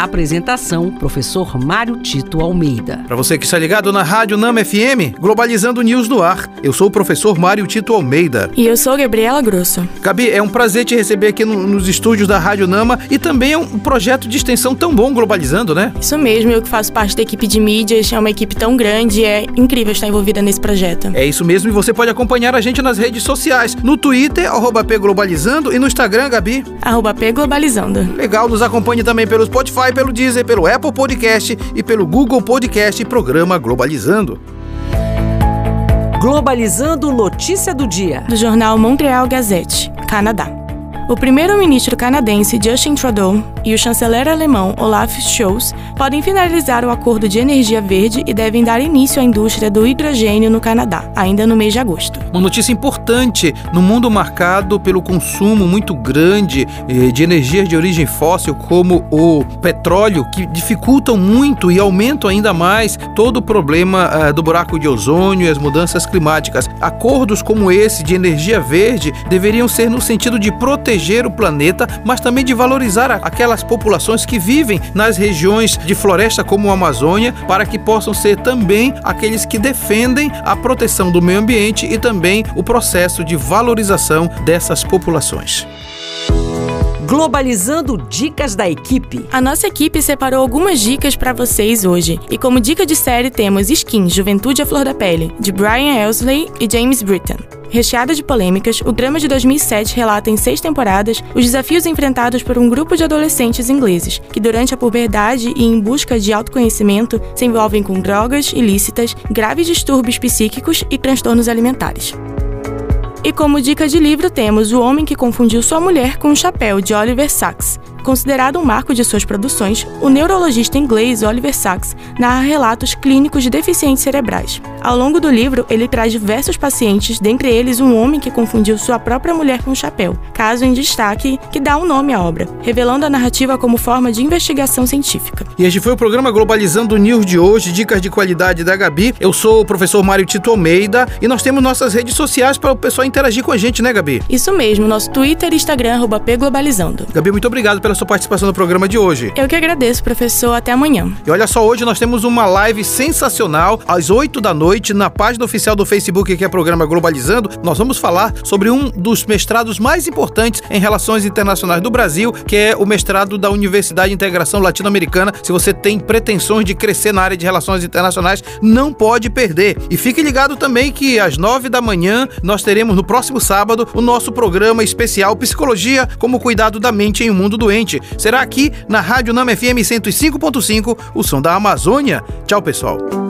Apresentação: Professor Mário Tito Almeida. Para você que está ligado na Rádio Nama FM, Globalizando News no ar. Eu sou o professor Mário Tito Almeida. E eu sou Gabriela Grosso. Gabi, é um prazer te receber aqui no, nos estúdios da Rádio Nama e também é um projeto de extensão tão bom, Globalizando, né? Isso mesmo, eu que faço parte da equipe de mídias, é uma equipe tão grande, é incrível estar envolvida nesse projeto. É isso mesmo, e você pode acompanhar a gente nas redes sociais, no Twitter, arroba Globalizando, e no Instagram, Gabi? Arroba Globalizando. Legal, nos acompanhe também pelo Spotify Spotify, pelo Deezer, pelo Apple Podcast e pelo Google Podcast programa Globalizando. Globalizando notícia do dia. Do jornal Montreal Gazette, Canadá. O primeiro-ministro canadense Justin Trudeau e o chanceler alemão Olaf Scholz podem finalizar o acordo de energia verde e devem dar início à indústria do hidrogênio no Canadá, ainda no mês de agosto. Uma notícia importante no mundo marcado pelo consumo muito grande eh, de energias de origem fóssil, como o petróleo, que dificultam muito e aumentam ainda mais todo o problema uh, do buraco de ozônio e as mudanças climáticas. Acordos como esse de energia verde deveriam ser no sentido de proteger proteger o planeta, mas também de valorizar aquelas populações que vivem nas regiões de floresta como a Amazônia, para que possam ser também aqueles que defendem a proteção do meio ambiente e também o processo de valorização dessas populações. Globalizando dicas da equipe. A nossa equipe separou algumas dicas para vocês hoje. E como dica de série temos Skin, Juventude à Flor da Pele, de Brian Elsley e James Britton. Recheada de polêmicas, o drama de 2007 relata em seis temporadas os desafios enfrentados por um grupo de adolescentes ingleses que, durante a puberdade e em busca de autoconhecimento, se envolvem com drogas ilícitas, graves distúrbios psíquicos e transtornos alimentares. E como dica de livro temos O Homem que Confundiu Sua Mulher com um Chapéu, de Oliver Sacks. Considerado um marco de suas produções, o neurologista inglês Oliver Sacks narra relatos clínicos de deficientes cerebrais. Ao longo do livro, ele traz diversos pacientes, dentre eles um homem que confundiu sua própria mulher com um chapéu, caso em destaque que dá um nome à obra, revelando a narrativa como forma de investigação científica. E este foi o programa Globalizando News de hoje, dicas de qualidade da Gabi. Eu sou o professor Mário Tito Almeida e nós temos nossas redes sociais para o pessoal interagir com a gente, né, Gabi? Isso mesmo, nosso Twitter e Instagram, arroba Globalizando. Gabi, muito obrigado pela sua participação no programa de hoje. Eu que agradeço, professor. Até amanhã. E olha só, hoje nós temos uma live sensacional às 8 da noite noite, na página oficial do Facebook, que é o programa Globalizando, nós vamos falar sobre um dos mestrados mais importantes em relações internacionais do Brasil, que é o mestrado da Universidade de Integração Latino-Americana. Se você tem pretensões de crescer na área de relações internacionais, não pode perder. E fique ligado também que às 9 da manhã nós teremos no próximo sábado o nosso programa especial Psicologia como Cuidado da Mente em um Mundo Doente. Será aqui na Rádio Nama FM 105.5, o som da Amazônia. Tchau, pessoal.